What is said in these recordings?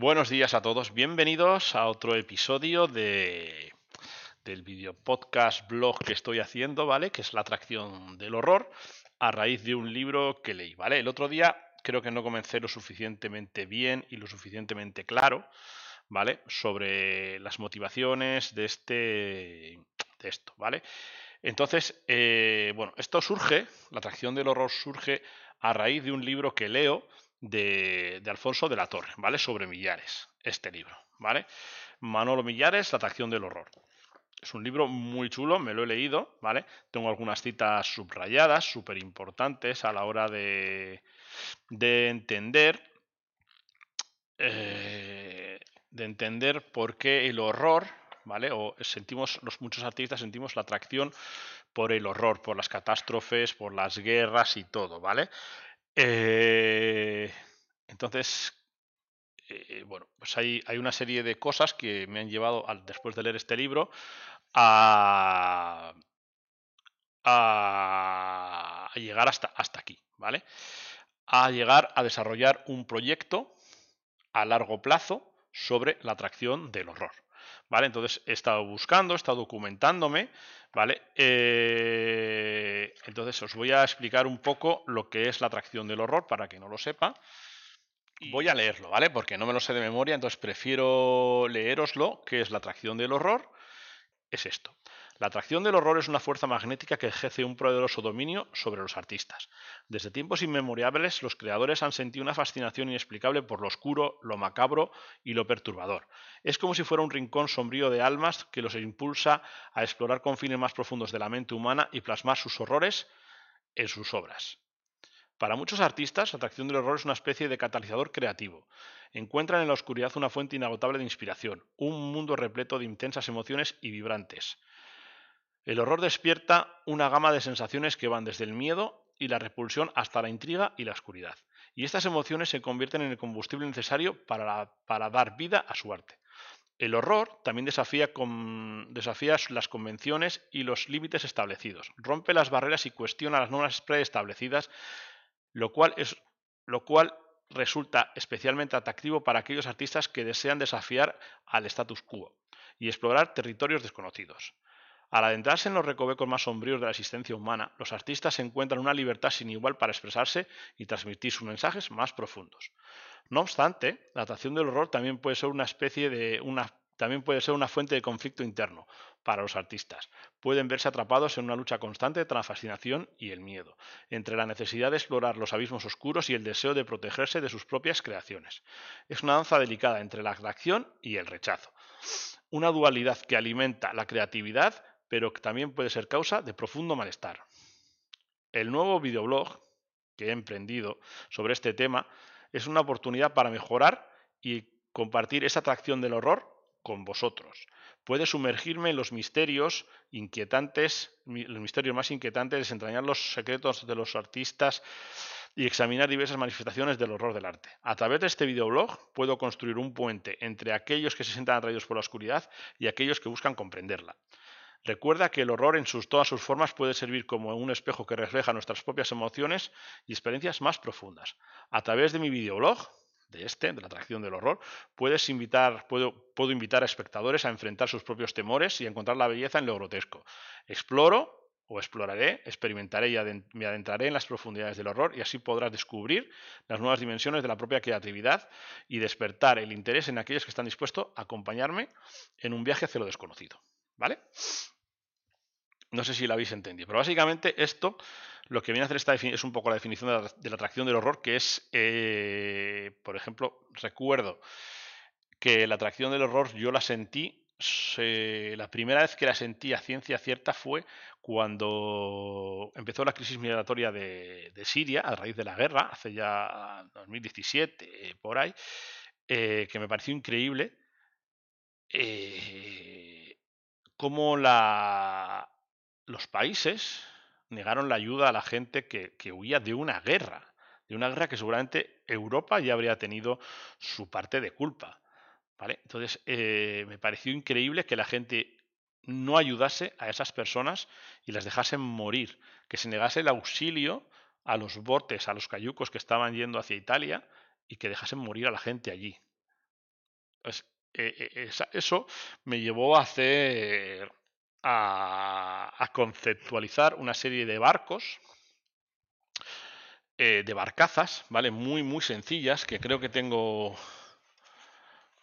Buenos días a todos, bienvenidos a otro episodio de, del video podcast blog que estoy haciendo, ¿vale? Que es la atracción del horror a raíz de un libro que leí, ¿vale? El otro día creo que no comencé lo suficientemente bien y lo suficientemente claro, ¿vale? Sobre las motivaciones de este de esto, ¿vale? Entonces, eh, bueno, esto surge, la atracción del horror surge a raíz de un libro que leo de, Alfonso de la Torre, ¿vale? Sobre Millares, este libro, ¿vale? Manolo Millares, La atracción del horror. Es un libro muy chulo, me lo he leído, ¿vale? Tengo algunas citas subrayadas, súper importantes a la hora de, de entender. Eh, de entender por qué el horror, ¿vale? O sentimos, los muchos artistas sentimos la atracción por el horror, por las catástrofes, por las guerras y todo, ¿vale? Eh, entonces, eh, bueno, pues hay, una serie de cosas que me han llevado, después de leer este libro, a, a, llegar hasta, hasta aquí, ¿vale? A llegar a desarrollar un proyecto a largo plazo sobre la atracción del horror. ¿Vale? Entonces he estado buscando, he estado documentándome, ¿vale? Eh, entonces os voy a explicar un poco lo que es la atracción del horror para que no lo sepa. Voy a leerlo, ¿vale? Porque no me lo sé de memoria, entonces prefiero leeroslo, que es la atracción del horror. Es esto. La atracción del horror es una fuerza magnética que ejerce un poderoso dominio sobre los artistas. Desde tiempos inmemorables, los creadores han sentido una fascinación inexplicable por lo oscuro, lo macabro y lo perturbador. Es como si fuera un rincón sombrío de almas que los impulsa a explorar confines más profundos de la mente humana y plasmar sus horrores en sus obras. Para muchos artistas, la atracción del horror es una especie de catalizador creativo. Encuentran en la oscuridad una fuente inagotable de inspiración, un mundo repleto de intensas emociones y vibrantes. El horror despierta una gama de sensaciones que van desde el miedo y la repulsión hasta la intriga y la oscuridad. Y estas emociones se convierten en el combustible necesario para, dar vida a su arte. El horror también desafía, las convenciones y los límites establecidos, rompe las barreras y cuestiona las normas preestablecidas, lo cual, lo cual resulta especialmente atractivo para aquellos artistas que desean desafiar al status quo y explorar territorios desconocidos. Al adentrarse en los recovecos más sombríos de la existencia humana, los artistas encuentran una libertad sin igual para expresarse y transmitir sus mensajes más profundos. No obstante, la atracción del horror también puede ser una especie de una también puede ser una fuente de conflicto interno para los artistas. Pueden verse atrapados en una lucha constante entre la fascinación y el miedo, entre la necesidad de explorar los abismos oscuros y el deseo de protegerse de sus propias creaciones. Es una danza delicada entre la atracción y el rechazo. Una dualidad que alimenta la creatividad pero también puede ser causa de profundo malestar. El nuevo videoblog que he emprendido sobre este tema es una oportunidad para mejorar y compartir esa atracción del horror con vosotros. Puede sumergirme en los misterios inquietantes, los misterios más inquietantes, desentrañar los secretos de los artistas y examinar diversas manifestaciones del horror del arte. A través de este videoblog puedo construir un puente entre aquellos que se sientan atraídos por la oscuridad y aquellos que buscan comprenderla. Recuerda que el horror en sus, todas sus formas puede servir como un espejo que refleja nuestras propias emociones y experiencias más profundas. A través de mi videoblog, de este, de la atracción del horror, puedes invitar, puedo, puedo invitar a espectadores a enfrentar sus propios temores y a encontrar la belleza en lo grotesco. Exploro o exploraré, experimentaré y me adentraré en las profundidades del horror y así podrás descubrir las nuevas dimensiones de la propia creatividad y despertar el interés en aquellos que están dispuestos a acompañarme en un viaje hacia lo desconocido. ¿Vale? No sé si lo habéis entendido, pero básicamente esto lo que viene a hacer esta es un poco la definición de la, atracción del horror, que es, eh, por ejemplo, recuerdo que la atracción del horror yo la sentí, la primera vez que la sentí a ciencia cierta fue cuando empezó la crisis migratoria de, Siria a raíz de la guerra, hace ya 2017, por ahí, eh, que me pareció increíble. Eh, cómo la, los países negaron la ayuda a la gente que, huía de una guerra, de una guerra que seguramente Europa ya habría tenido su parte de culpa. ¿vale? Entonces, eh, me pareció increíble que la gente no ayudase a esas personas y las dejasen morir, que se negase el auxilio a los botes, a los cayucos que estaban yendo hacia Italia y que dejasen morir a la gente allí. Eso me llevó a hacer, a, conceptualizar una serie de barcos, de barcazas, ¿vale? Muy, muy sencillas, que creo que tengo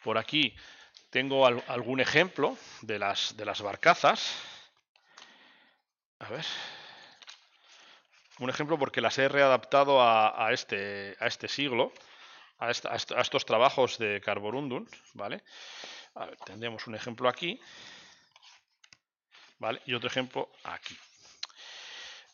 por aquí, tengo algún ejemplo de las, de las barcazas. A ver. Un ejemplo porque las he readaptado a, este, a este siglo, a, estos trabajos de Carborundum, ¿vale? tendremos un ejemplo aquí, ¿vale? Y otro ejemplo aquí.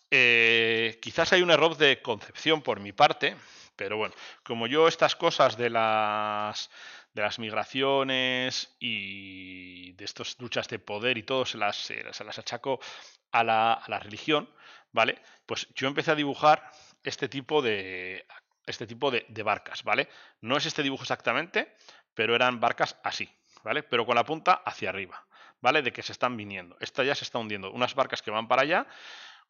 Eh, quizás hay un error de concepción por mi parte, pero bueno, como yo estas cosas de las de las migraciones y de estas luchas de poder y todo se las, se las achaco a la, a la, religión, ¿vale? Pues yo empecé a dibujar este tipo de este tipo de, barcas, ¿vale? No es este dibujo exactamente, pero eran barcas así, ¿vale? Pero con la punta hacia arriba, ¿vale? De que se están viniendo. Esta ya se está hundiendo. Unas barcas que van para allá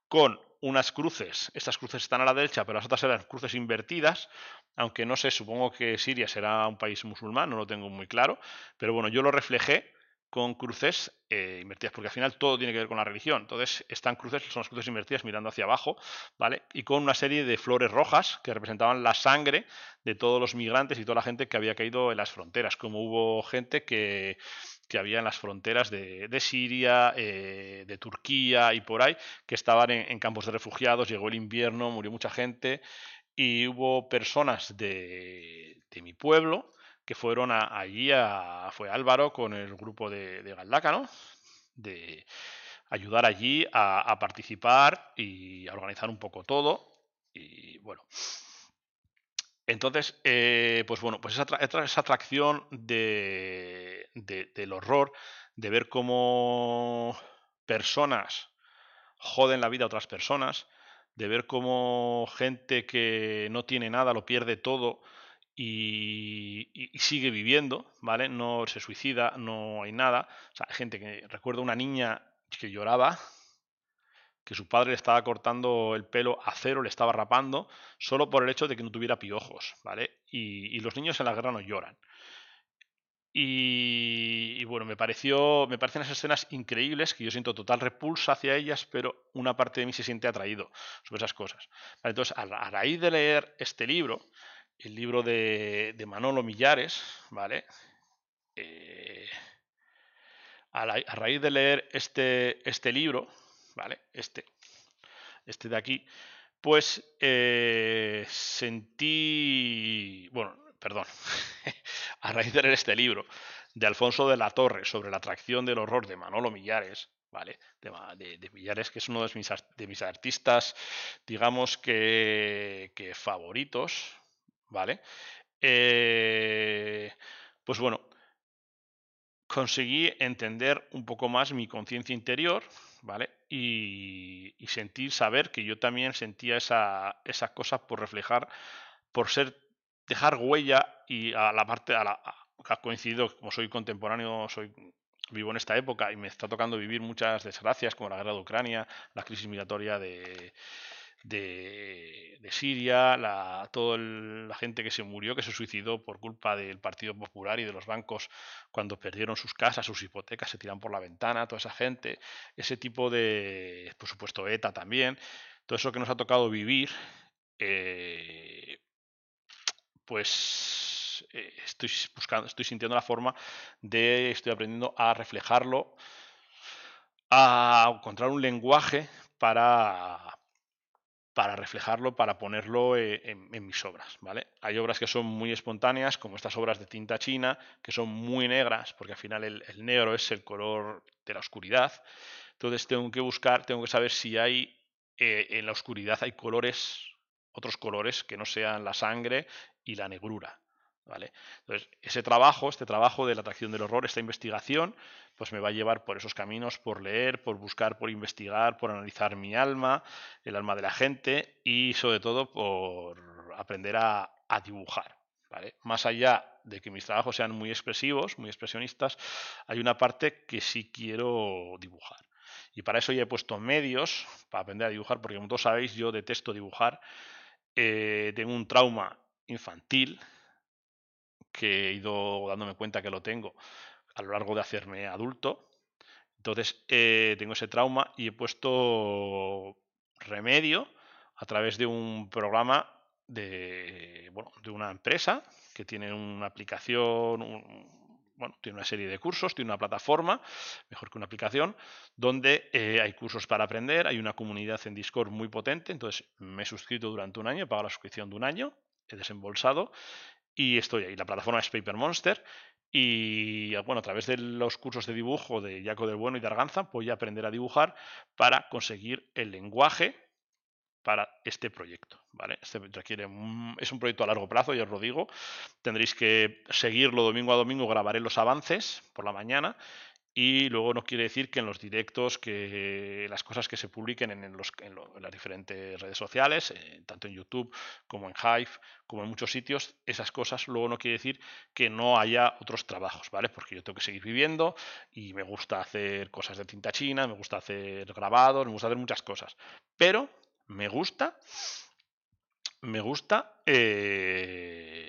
con unas cruces, estas cruces están a la derecha, pero las otras eran cruces invertidas, aunque no sé, supongo que Siria será un país musulmán, no lo tengo muy claro, pero bueno, yo lo reflejé con cruces eh, invertidas, porque al final todo tiene que ver con la religión. Entonces, están cruces, son las cruces invertidas mirando hacia abajo, ¿vale? Y con una serie de flores rojas que representaban la sangre de todos los migrantes y toda la gente que había caído en las fronteras, como hubo gente que que había en las fronteras de, Siria, eh, de Turquía y por ahí, que estaban en, campos de refugiados, llegó el invierno, murió mucha gente y hubo personas de, mi pueblo que fueron allí, a, fue Álvaro con el grupo de, de ¿no? de ayudar allí a, participar y a organizar un poco todo. Y bueno, entonces, eh, pues bueno, pues esa, esa atracción de, del horror, de ver cómo personas joden la vida a otras personas, de ver cómo gente que no tiene nada lo pierde todo y, y, sigue viviendo, ¿vale? No se suicida, no hay nada. O sea, hay gente que recuerdo una niña que lloraba que su padre le estaba cortando el pelo a cero, le estaba rapando, solo por el hecho de que no tuviera piojos, ¿vale? Y, los niños en la guerra no lloran. Y, bueno, me pareció, me parecen esas escenas increíbles que yo siento total repulsa hacia ellas, pero una parte de mí se siente atraído sobre esas cosas. Entonces, a, raíz de leer este libro, el libro de, Manolo Millares, ¿vale? Eh, a, raíz de leer este, este libro, ¿vale? Este, este de aquí, pues eh, sentí, bueno, perdón, a raíz de leer este libro de Alfonso de la Torre sobre la atracción del horror de Manolo Millares, ¿vale? De, Millares, que es uno de mis, de mis artistas, digamos que, que favoritos, ¿vale? Eh, pues bueno, conseguí entender un poco más mi conciencia interior, ¿vale? Y, sentir, saber que yo también sentía esa, esa cosa por reflejar, por ser, dejar huella y a la parte, a la, ha coincidido, como soy contemporáneo, soy vivo en esta época y me está tocando vivir muchas desgracias como la guerra de Ucrania, la crisis migratoria de, de, Siria, la, toda la gente que se murió, que se suicidó por culpa del Partido Popular y de los bancos cuando perdieron sus casas, sus hipotecas, se tiran por la ventana, toda esa gente, ese tipo de, por supuesto, ETA también, todo eso que nos ha tocado vivir, eh, pues eh, estoy buscando, estoy sintiendo la forma de, estoy aprendiendo a reflejarlo, a encontrar un lenguaje para, para reflejarlo, para ponerlo eh, en, mis obras, ¿vale? Hay obras que son muy espontáneas, como estas obras de tinta china, que son muy negras, porque al final el, negro es el color de la oscuridad. Entonces tengo que buscar, tengo que saber si hay eh, en la oscuridad hay colores, otros colores que no sean la sangre y la negrura. ¿Vale? Entonces, ese trabajo, este trabajo de la atracción del horror, esta investigación, pues me va a llevar por esos caminos, por leer, por buscar, por investigar, por analizar mi alma, el alma de la gente y sobre todo por aprender a, dibujar. ¿vale? Más allá de que mis trabajos sean muy expresivos, muy expresionistas, hay una parte que sí quiero dibujar. Y para eso ya he puesto medios para aprender a dibujar, porque como todos sabéis, yo detesto dibujar. Eh, tengo un trauma infantil que he ido dándome cuenta que lo tengo a lo largo de hacerme adulto. Entonces eh, tengo ese trauma y he puesto remedio a través de un programa de, bueno, de una empresa que tiene una aplicación, bueno, tiene una serie de cursos, tiene una plataforma, mejor que una aplicación, donde eh, hay cursos para aprender, hay una comunidad en Discord muy potente, entonces me he suscrito durante un año, he pagado la suscripción de un año, he desembolsado y estoy ahí. La plataforma es Paper Monster y bueno, a través de los cursos de dibujo de Jaco del Bueno y de Arganza voy a aprender a dibujar para conseguir el lenguaje para este proyecto. ¿vale? Este requiere es un proyecto a largo plazo, ya os lo digo. Tendréis que seguirlo domingo a domingo, grabaré los avances por la mañana y luego no quiere decir que en los directos, que las cosas que se publiquen en, las diferentes redes sociales, eh, tanto en YouTube como en Hive, como en muchos sitios, esas cosas luego no quiere decir que no haya otros trabajos, ¿vale? Porque yo tengo que seguir viviendo y me gusta hacer cosas de tinta china, me gusta hacer grabados, me gusta hacer muchas cosas. Pero me gusta, me gusta eh,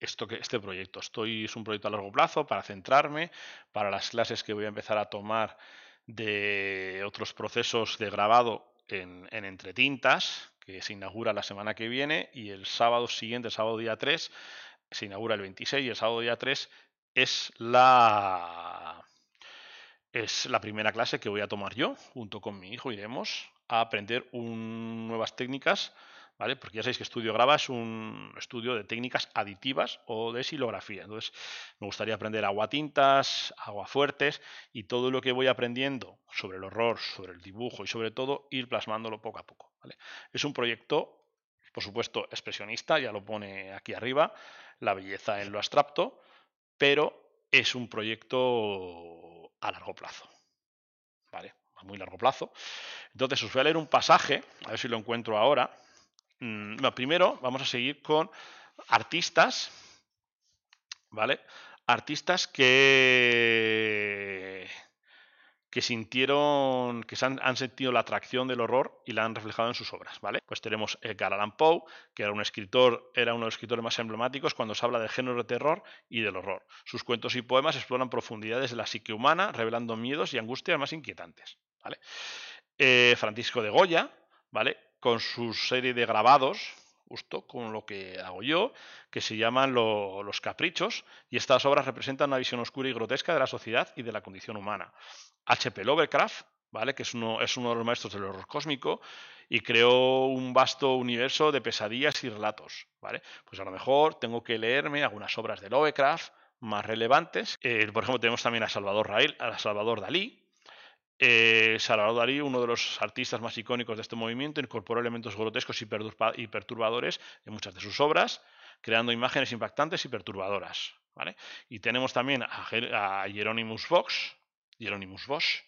esto que, este proyecto. Estoy, es un proyecto a largo plazo para centrarme, para las clases que voy a empezar a tomar de otros procesos de grabado en, en entretintas, que se inaugura la semana que viene, y el sábado siguiente, el sábado día 3, se inaugura el 26 y el sábado día 3 es la es la primera clase que voy a tomar yo junto con mi hijo iremos a aprender nuevas técnicas, Porque ya sabéis que Estudio Grava es un estudio de técnicas aditivas o de silografía. Entonces, me gustaría aprender aguatintas, aguafuertes y todo lo que voy aprendiendo sobre el horror, sobre el dibujo y sobre todo ir plasmándolo poco a poco. Es un proyecto, por supuesto, expresionista, ya lo pone aquí arriba, la belleza en lo abstracto, pero es un proyecto a largo plazo, ¿vale? a muy largo plazo. Entonces os voy a leer un pasaje, a ver si lo encuentro ahora. Mm, primero vamos a seguir con artistas, ¿vale? Artistas que que sintieron, que han, sentido la atracción del horror y la han reflejado en sus obras, ¿vale? Pues tenemos Edgar Allan Poe, que era un escritor, era uno de los escritores más emblemáticos cuando se habla del género de terror y del horror. Sus cuentos y poemas exploran profundidades de la psique humana, revelando miedos y angustias más inquietantes, ¿vale? Eh, Francisco de Goya, ¿vale? Con su serie de grabados, justo con lo que hago yo, que se llaman los caprichos, y estas obras representan una visión oscura y grotesca de la sociedad y de la condición humana. H.P. Lovecraft, ¿vale? que es uno, es uno de los maestros del horror cósmico, y creó un vasto universo de pesadillas y relatos. ¿vale? Pues a lo mejor tengo que leerme algunas obras de Lovecraft más relevantes. Eh, por ejemplo, tenemos también a Salvador, Rael, a Salvador Dalí, eh, Salvador Dalí, uno de los artistas más icónicos de este movimiento, incorporó elementos grotescos y, perturbadores en muchas de sus obras, creando imágenes impactantes y perturbadoras. Y tenemos también a, Hieronymus Vox, Hieronymus Bosch,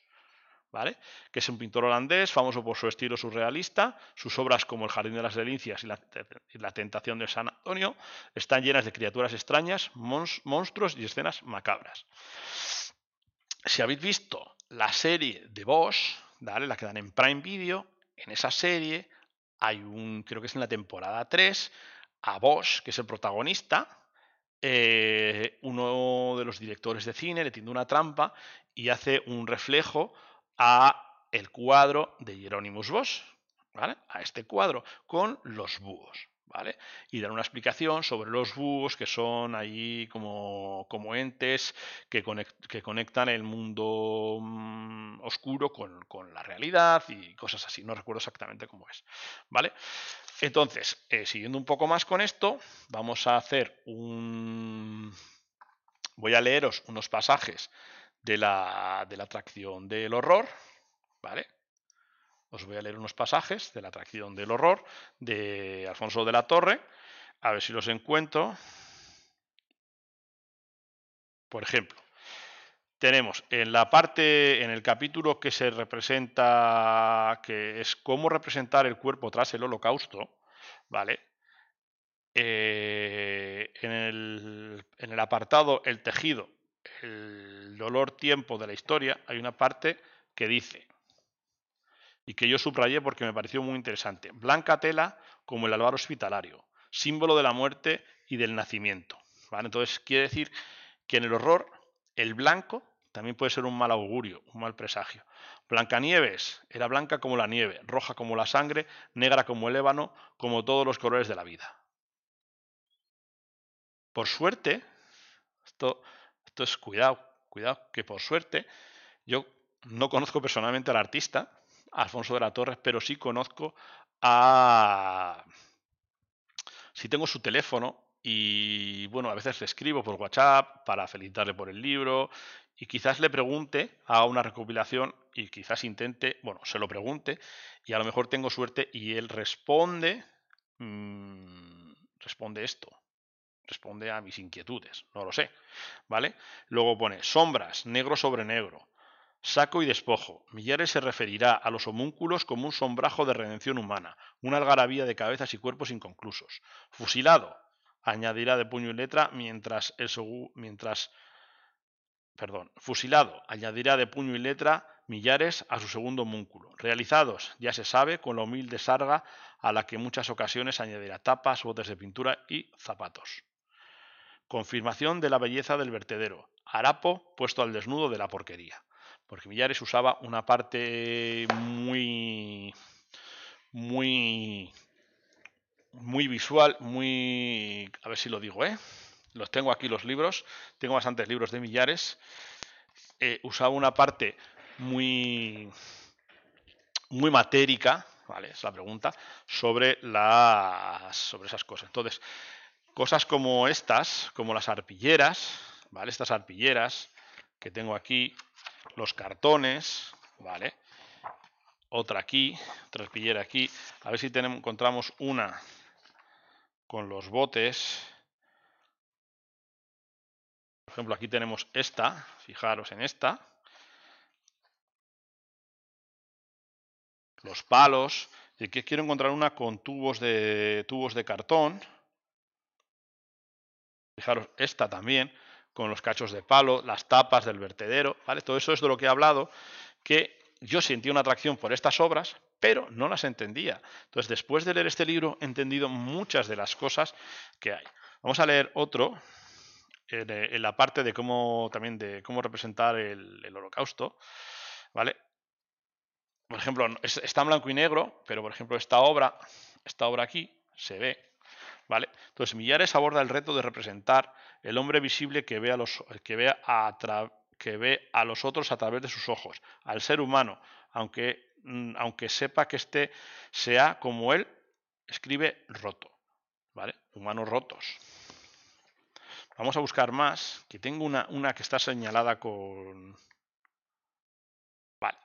¿vale? que es un pintor holandés famoso por su estilo surrealista. Sus obras como El Jardín de las Delicias y La, Tentación de San Antonio están llenas de criaturas extrañas, monstruos y escenas macabras. Si habéis visto la serie de Bosch, ¿vale? la que dan en Prime Video, en esa serie hay un, creo que es en la temporada 3, a Bosch, que es el protagonista, eh, uno de los directores de cine le tiende una trampa y hace un reflejo a el cuadro de Hieronymus Bosch, ¿vale? A este cuadro con los búhos. Y dar una explicación sobre los búhos que son ahí como, como entes que, conectan el mundo mm, oscuro con, la realidad y cosas así. No recuerdo exactamente cómo es, ¿vale? Entonces, eh, siguiendo un poco más con esto, vamos a hacer un... Voy a leeros unos pasajes de la, de la atracción del horror, ¿vale? Os voy a leer unos pasajes de la atracción del horror de Alfonso de la Torre, a ver si los encuentro. Por ejemplo, tenemos en la parte, en el capítulo que se representa, que es cómo representar el cuerpo tras el holocausto, ¿vale? Eh, en, el, en el apartado El tejido, el dolor tiempo de la historia, hay una parte que dice, y que yo subrayé porque me pareció muy interesante. Blanca tela como el alvar hospitalario, símbolo de la muerte y del nacimiento. ¿vale? Entonces quiere decir que en el horror el blanco también puede ser un mal augurio, un mal presagio. Blancanieves era blanca como la nieve, roja como la sangre, negra como el ébano, como todos los colores de la vida. Por suerte, esto, esto es cuidado, cuidado, que por suerte, yo no conozco personalmente al artista, Alfonso de la Torre, pero sí conozco a... Si tengo su teléfono y bueno, a veces le escribo por WhatsApp para felicitarle por el libro y quizás le pregunte a una recopilación y quizás intente, bueno, se lo pregunte y a lo mejor tengo suerte y él responde, mmm, responde esto, responde a mis inquietudes, no lo sé, ¿vale? Luego pone sombras, negro sobre negro, saco y despojo. Millares se referirá a los homúnculos como un sombrajo de redención humana, una algarabía de cabezas y cuerpos inconclusos. Fusilado, añadirá de puño y letra mientras el mientras perdón, fusilado, añadirá de puño y letra millares a su segundo múnculo. Realizados, ya se sabe, con la humilde sarga a la que en muchas ocasiones añadirá tapas, botes de pintura y zapatos. Confirmación de la belleza del vertedero. Harapo puesto al desnudo de la porquería. Porque Millares usaba una parte muy muy muy visual, muy a ver si lo digo, ¿eh? Los tengo aquí los libros, tengo bastantes libros de Millares. Eh, usaba una parte muy muy matérica, ¿vale? Es la pregunta, sobre las sobre esas cosas. Entonces, Cosas como estas, como las arpilleras, ¿vale? Estas arpilleras que tengo aquí, los cartones, ¿vale? Otra aquí, otra arpillera aquí. A ver si tenemos, encontramos una con los botes. Por ejemplo, aquí tenemos esta, fijaros en esta. Los palos. Y aquí quiero encontrar una con tubos de, tubos de cartón. Fijaros, esta también, con los cachos de palo, las tapas del vertedero, ¿vale? Todo eso es de lo que he hablado, que yo sentí una atracción por estas obras, pero no las entendía. Entonces, después de leer este libro, he entendido muchas de las cosas que hay. Vamos a leer otro, en, la parte de cómo también de cómo representar el, holocausto, ¿vale? Por ejemplo, está en blanco y negro, pero por ejemplo esta obra, esta obra aquí se ve Entonces, Millares aborda el reto de representar el hombre visible que ve a los, que ve a los otros a través de sus ojos, al ser humano, aunque, mm, aunque sepa que éste sea como él, escribe roto. ¿Vale? Humanos rotos. Vamos a buscar más, que tengo una, una que está señalada con... Vale.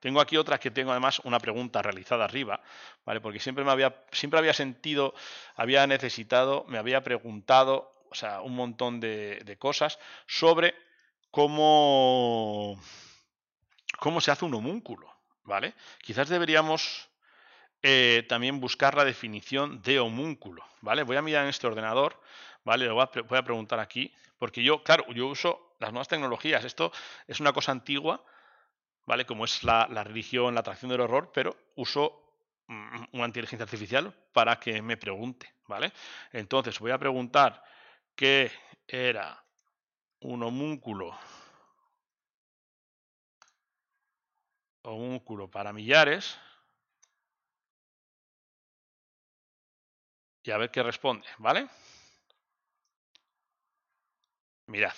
Tengo aquí otra que tengo además una pregunta realizada arriba, ¿vale? Porque siempre me había, siempre había sentido, había necesitado, me había preguntado, o sea, un montón de, cosas sobre cómo, cómo se hace un homúnculo, ¿vale? Quizás deberíamos eh, también buscar la definición de homúnculo, ¿vale? Voy a mirar en este ordenador, ¿vale? Lo voy a preguntar aquí, porque yo, claro, yo uso las nuevas tecnologías, esto es una cosa antigua, ¿vale? Como es la, religión, la atracción del horror, pero uso mm, una inteligencia artificial para que me pregunte, ¿vale? Entonces voy a preguntar qué era un homúnculo homúnculo para millares y a ver qué responde, ¿vale? Mirad.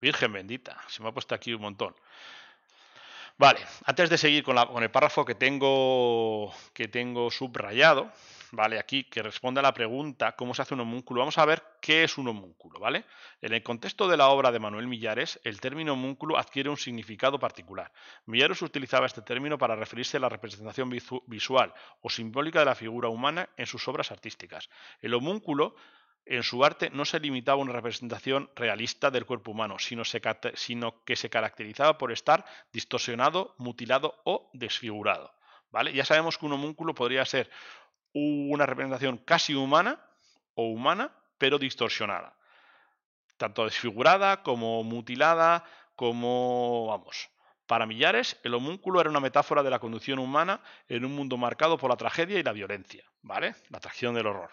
Virgen bendita, se me ha puesto aquí un montón. Vale, antes de seguir con, el párrafo que tengo, que tengo subrayado, ¿vale? Aquí, que responde a la pregunta cómo se hace un homúnculo, vamos a ver qué es un homúnculo, ¿vale? En el contexto de la obra de Manuel Millares, el término homúnculo adquiere un significado particular. Millares utilizaba este término para referirse a la representación visual o simbólica de la figura humana en sus obras artísticas. El homúnculo en su arte no se limitaba a una representación realista del cuerpo humano, sino, que se caracterizaba por estar distorsionado, mutilado o desfigurado. ¿vale? Ya sabemos que un homúnculo podría ser una representación casi humana o humana, pero distorsionada. Tanto desfigurada como mutilada, como, vamos, para Millares, el homúnculo era una metáfora de la conducción humana en un mundo marcado por la tragedia y la violencia, ¿vale? La atracción del horror.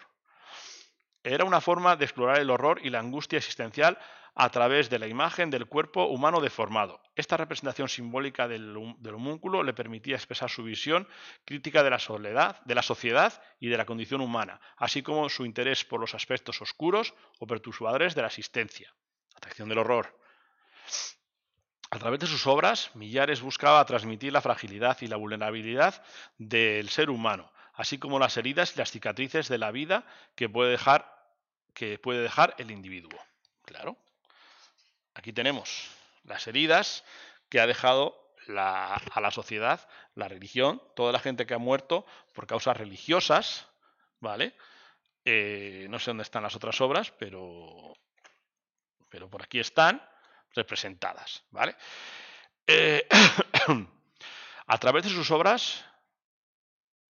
Era una forma de explorar el horror y la angustia existencial a través de la imagen del cuerpo humano deformado. Esta representación simbólica del, homúnculo le permitía expresar su visión crítica de la soledad, de la sociedad y de la condición humana, así como su interés por los aspectos oscuros o perturbadores de la existencia. Atracción del horror. A través de sus obras, Millares buscaba transmitir la fragilidad y la vulnerabilidad del ser humano, así como las heridas y las cicatrices de la vida que puede dejar, que puede dejar el individuo. Claro. Aquí tenemos las heridas que ha dejado a la sociedad la religión, toda la gente que ha muerto por causas religiosas, ¿vale? Eh, no sé dónde están las otras obras, pero, pero por aquí están representadas, ¿vale? Eh, a través de sus obras,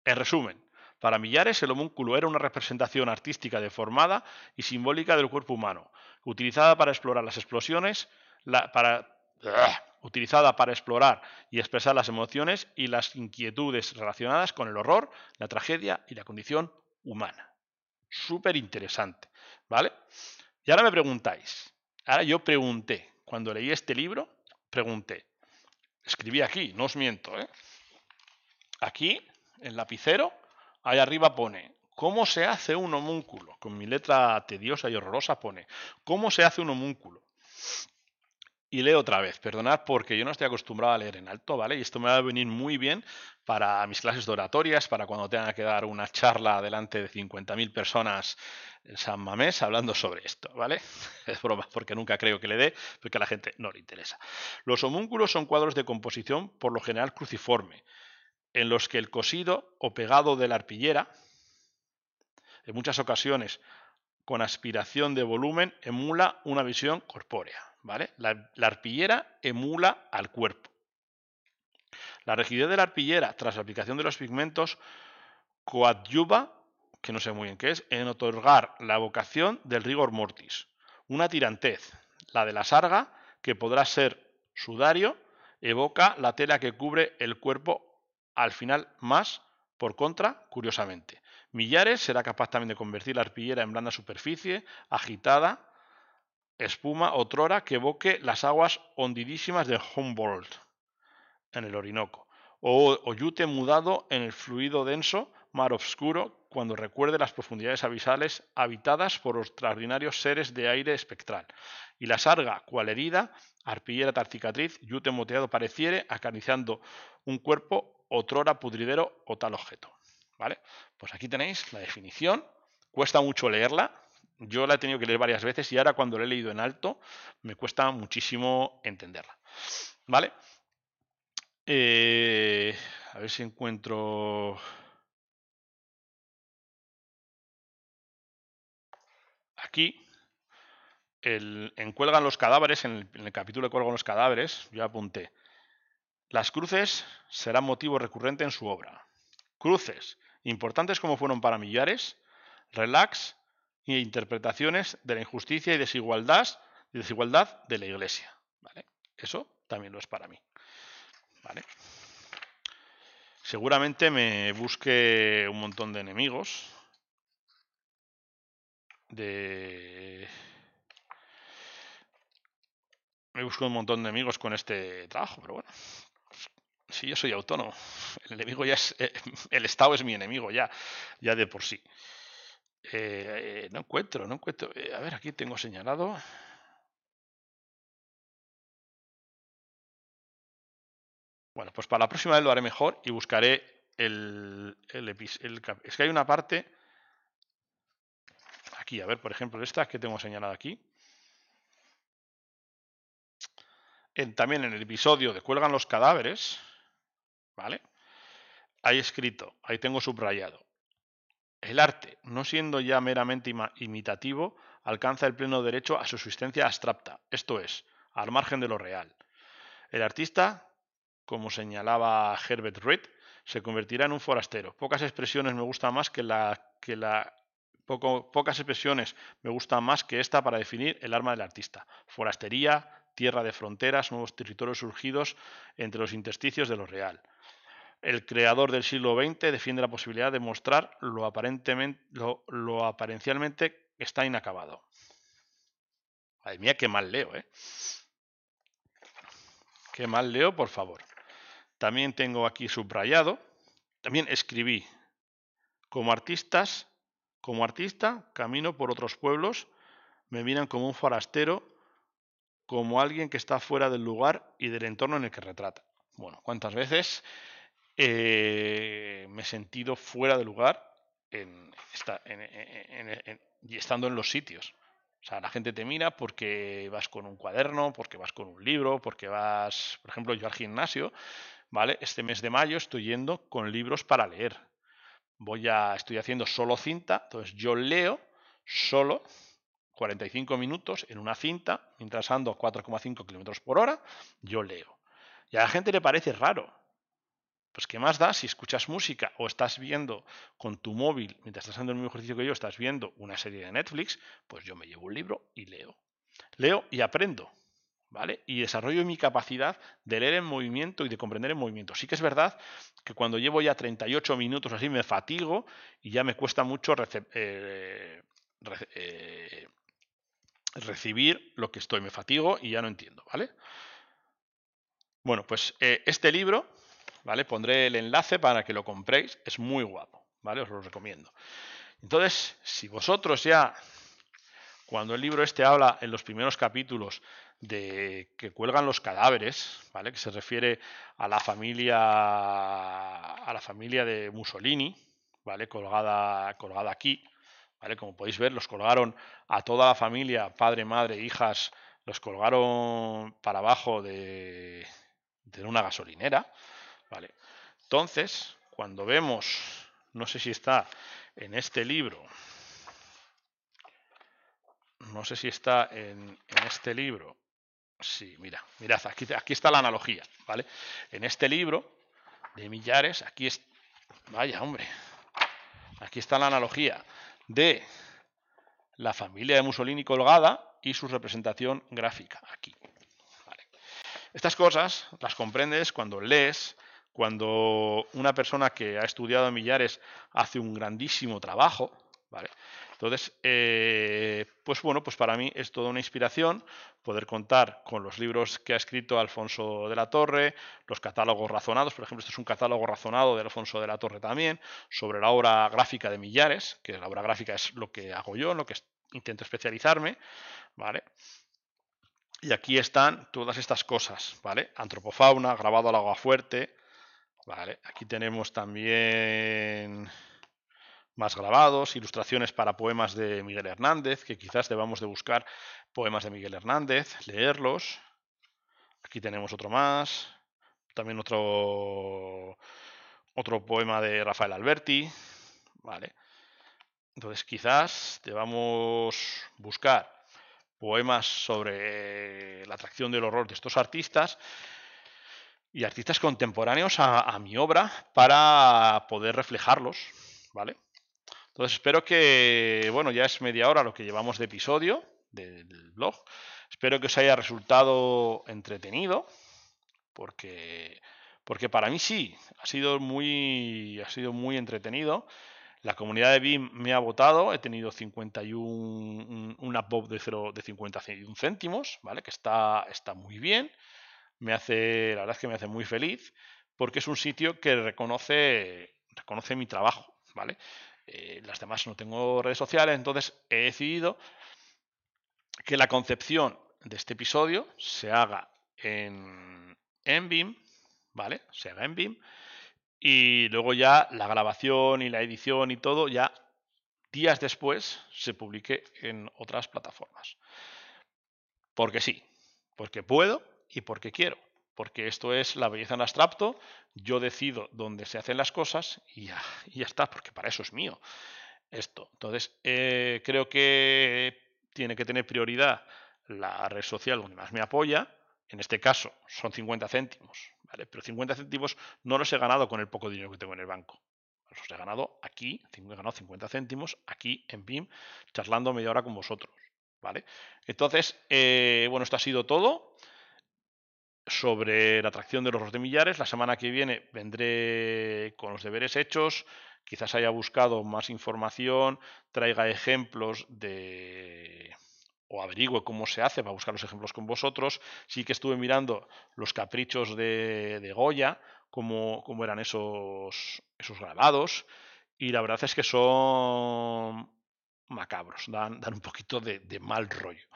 en resumen, para Millares el homúnculo era una representación artística deformada y simbólica del cuerpo humano, utilizada para explorar las explosiones, para, utilizada para explorar y expresar las emociones y las inquietudes relacionadas con el horror, la tragedia y la condición humana. Súper interesante, ¿vale? Y ahora me preguntáis, ahora yo pregunté, cuando leí este libro, pregunté, escribí aquí, no os miento, ¿eh? Aquí, en lapicero, ahí arriba pone, ¿cómo se hace un homúnculo? Con mi letra tediosa y horrorosa pone, ¿cómo se hace un homúnculo? Y leo otra vez, perdonad porque yo no estoy acostumbrado a leer en alto, ¿vale? Y esto me va a venir muy bien para mis clases de oratorias, para cuando tenga que dar una charla delante de 50.000 personas en San Mamés hablando sobre esto, ¿vale? Es broma, porque nunca creo que le dé, porque a la gente no le interesa. Los homúnculos son cuadros de composición por lo general cruciforme, en los que el cosido o pegado de la arpillera, en muchas ocasiones con aspiración de volumen, emula una visión corpórea. ¿vale? La, arpillera emula al cuerpo. La rigidez de la arpillera, tras la aplicación de los pigmentos, coadyuva, que no sé muy bien qué es, en otorgar la vocación del rigor mortis. Una tirantez, la de la sarga, que podrá ser sudario, evoca la tela que cubre el cuerpo al final más, por contra, curiosamente. Millares será capaz también de convertir la arpillera en blanda superficie, agitada, espuma otrora que evoque las aguas hondidísimas de Humboldt en el Orinoco, o, yute mudado en el fluido denso, mar oscuro, cuando recuerde las profundidades abisales habitadas por extraordinarios seres de aire espectral. Y la sarga, cual herida, arpillera tarcicatriz, yute moteado pareciere, acariciando un cuerpo, otrora pudridero o tal objeto. ¿Vale? Pues aquí tenéis la definición. Cuesta mucho leerla, yo la he tenido que leer varias veces y ahora cuando la he leído en alto me cuesta muchísimo entenderla. ¿Vale? Eh, a ver si encuentro... Aquí, el, en Cuelgan los cadáveres, en el, en el capítulo de Cuelgan los cadáveres, yo apunté, las cruces serán motivo recurrente en su obra. Cruces, importantes como fueron para Millares, relax, y interpretaciones de la injusticia y desigualdad, desigualdad de la Iglesia. ¿vale? Eso también lo es para mí. ¿vale? Seguramente me busque un montón de enemigos. Me busco un montón de enemigos con este trabajo, pero bueno. Si yo soy autónomo, el enemigo ya es. Eh, el Estado es mi enemigo ya, ya de por sí. Eh, no encuentro, no encuentro. Eh, a ver, aquí tengo señalado. Bueno, pues para la próxima vez lo haré mejor y buscaré el, el, Es que hay una parte... Aquí, a ver, por ejemplo, esta que tengo señalada aquí. también en el episodio de Cuelgan los cadáveres, ¿vale? Hay escrito, ahí tengo subrayado. El arte, no siendo ya meramente imitativo, alcanza el pleno derecho a su existencia abstracta, esto es, al margen de lo real. El artista, como señalaba Herbert Reed, se convertirá en un forastero. Pocas expresiones me gustan más que la que la pocas expresiones me gustan más que esta para definir el arma del artista. Forastería, tierra de fronteras, nuevos territorios surgidos entre los intersticios de lo real. El creador del siglo XX defiende la posibilidad de mostrar lo, aparentemente, lo, aparencialmente está inacabado. Madre mía, qué mal leo, ¿eh? Qué mal leo, por favor. También tengo aquí subrayado. También escribí. Como artistas, como artista, camino por otros pueblos, me miran como un forastero, como alguien que está fuera del lugar y del entorno en el que retrata. Bueno, ¿cuántas veces eh, me he sentido fuera de lugar en, y estando en los sitios? O sea, la gente te mira porque vas con un cuaderno, porque vas con un libro, porque vas, por ejemplo, yo al gimnasio, ¿vale? Este mes de mayo estoy yendo con libros para leer. Voy a, estoy haciendo solo cinta, entonces yo leo solo 45 minutos en una cinta, mientras ando 4,5 kilómetros por hora, yo leo. Y a la gente le parece raro, pues qué más da si escuchas música o estás viendo con tu móvil, mientras estás haciendo el mismo ejercicio que yo, estás viendo una serie de Netflix, pues yo me llevo un libro y leo. Leo y aprendo, ¿vale? Y desarrollo mi capacidad de leer en movimiento y de comprender en movimiento. Sí que es verdad que cuando llevo ya 38 minutos así me fatigo y ya me cuesta mucho eh, eh, recibir lo que estoy, me fatigo y ya no entiendo, ¿vale? Bueno, pues eh, este libro ¿vale? Pondré el enlace para que lo compréis, es muy guapo, ¿vale? Os lo recomiendo. Entonces, si vosotros ya, cuando el libro este habla en los primeros capítulos de que cuelgan los cadáveres, ¿vale? Que se refiere a la familia a la familia de Mussolini, ¿vale? Colgada colgada aquí, ¿vale? Como podéis ver, los colgaron a toda la familia, padre, madre, hijas, los colgaron para abajo de, de una gasolinera, Vale. Entonces, cuando vemos, no sé si está en este libro, no sé si está en, este libro, sí, mira, mirad, aquí, aquí está la analogía, ¿vale? En este libro de Millares, aquí es, vaya hombre, aquí está la analogía de la familia de Mussolini colgada y su representación gráfica, aquí. Estas cosas las comprendes cuando lees cuando una persona que ha estudiado Millares hace un grandísimo trabajo, ¿vale? Entonces, eh, pues bueno, pues para mí es toda una inspiración poder contar con los libros que ha escrito Alfonso de la Torre, los catálogos razonados, por ejemplo, este es un catálogo razonado de Alfonso de la Torre también, sobre la obra gráfica de Millares, que la obra gráfica es lo que hago yo, en lo que intento especializarme, ¿vale? Y aquí están todas estas cosas, ¿vale? Antropofauna, grabado al agua fuerte, Vale, aquí tenemos también más grabados, ilustraciones para poemas de Miguel Hernández, que quizás debamos de buscar poemas de Miguel Hernández, leerlos. Aquí tenemos otro más, también otro otro poema de Rafael Alberti, vale. Entonces quizás debamos buscar poemas sobre la atracción del horror de estos artistas y artistas contemporáneos a, mi obra para poder reflejarlos, ¿vale? Entonces espero que, bueno, ya es media hora lo que llevamos de episodio del blog. Espero que os haya resultado entretenido, porque, porque para mí sí, ha sido muy, ha sido muy entretenido. La comunidad de BIM me ha votado, he tenido 51, una pop de, 0, de 51 céntimos, ¿vale? Que está, está muy bien me hace, la verdad es que me hace muy feliz porque es un sitio que reconoce, reconoce mi trabajo, ¿vale? Eh, las demás no tengo redes sociales, entonces he decidido que la concepción de este episodio se haga en, en BIM, ¿vale? Se haga en BIM y luego ya la grabación y la edición y todo ya días después se publique en otras plataformas. Porque sí, porque puedo y porque quiero. Porque esto es la belleza en abstracto, yo decido dónde se hacen las cosas y ya, ya está, porque para eso es mío esto. Entonces, eh, creo que tiene que tener prioridad la red social donde más me apoya. En este caso son 50 céntimos, ¿vale? Pero 50 céntimos no los he ganado con el poco dinero que tengo en el banco. Los he ganado aquí, he ganado 50 céntimos aquí en BIM, charlando media hora con vosotros, ¿vale? Entonces, eh, bueno, esto ha sido todo sobre la atracción de los de. La semana que viene vendré con los deberes hechos, quizás haya buscado más información, traiga ejemplos de o averigüe cómo se hace para buscar los ejemplos con vosotros. Sí que estuve mirando los caprichos de, Goya, cómo, cómo, eran esos, esos grabados, y la verdad es que son macabros, dan, dan un poquito de, de mal rollo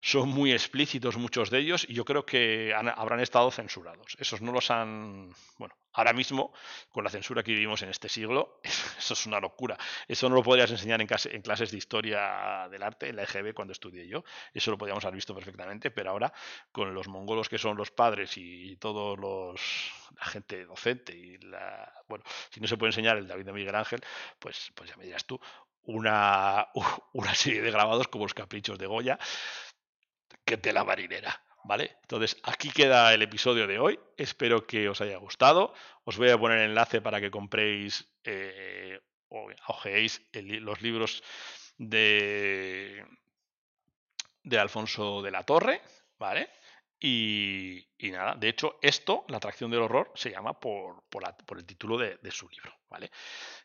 son muy explícitos muchos de ellos y yo creo que habrán estado censurados. Esos no los han... Bueno, ahora mismo, con la censura que vivimos en este siglo, eso es una locura. Eso no lo podrías enseñar en, clases de historia del arte, en la EGB, cuando estudié yo. Eso lo podríamos haber visto perfectamente, pero ahora, con los mongolos que son los padres y todos los... la gente docente y la... Bueno, si no se puede enseñar el David de Miguel Ángel, pues, pues ya me dirás tú, una, una serie de grabados como los caprichos de Goya de la marinera. ¿Vale? Entonces, aquí queda el episodio de hoy. Espero que os haya gustado. Os voy a poner el enlace para que compréis eh, o ojeéis los libros de, de Alfonso de la Torre, ¿vale? Y, nada, de hecho, esto, la atracción del horror, se llama por, por, el título de, su libro, ¿vale?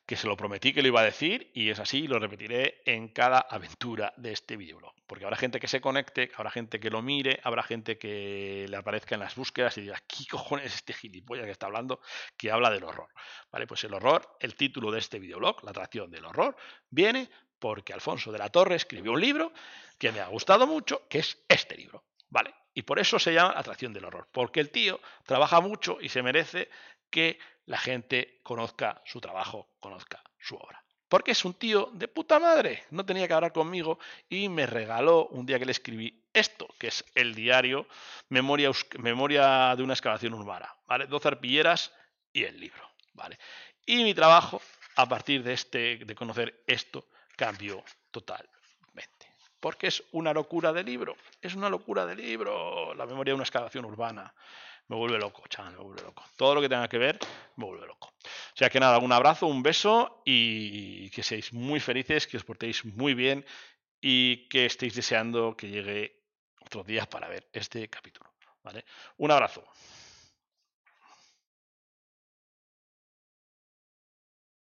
Que se lo prometí que lo iba a decir y es así, y lo repetiré en cada aventura de este videoblog. Porque habrá gente que se conecte, habrá gente que lo mire, habrá gente que le aparezca en las búsquedas y diga, ¿qué cojones es este gilipollas que está hablando que habla del horror? ¿Vale? Pues el horror, el título de este videoblog, la atracción del horror, viene porque Alfonso de la Torre escribió un libro que me ha gustado mucho, que es este libro. ¿Vale? Y por eso se llama atracción del horror, porque el tío trabaja mucho y se merece que la gente conozca su trabajo, conozca su obra. Porque es un tío de puta madre, no tenía que hablar conmigo y me regaló un día que le escribí esto, que es el diario Memoria, Memoria de una excavación urbana, ¿vale? 12 arpilleras y el libro, ¿vale? Y mi trabajo, a partir de, este, de conocer esto, cambió total porque es una locura de libro, es una locura de libro, la memoria de una excavación urbana. Me vuelve loco, chaval, me vuelve loco. Todo lo que tenga que ver, me vuelve loco. O sea que nada, un abrazo, un beso y que seáis muy felices, que os portéis muy bien y que estéis deseando que llegue otros días para ver este capítulo. ¿vale? Un abrazo.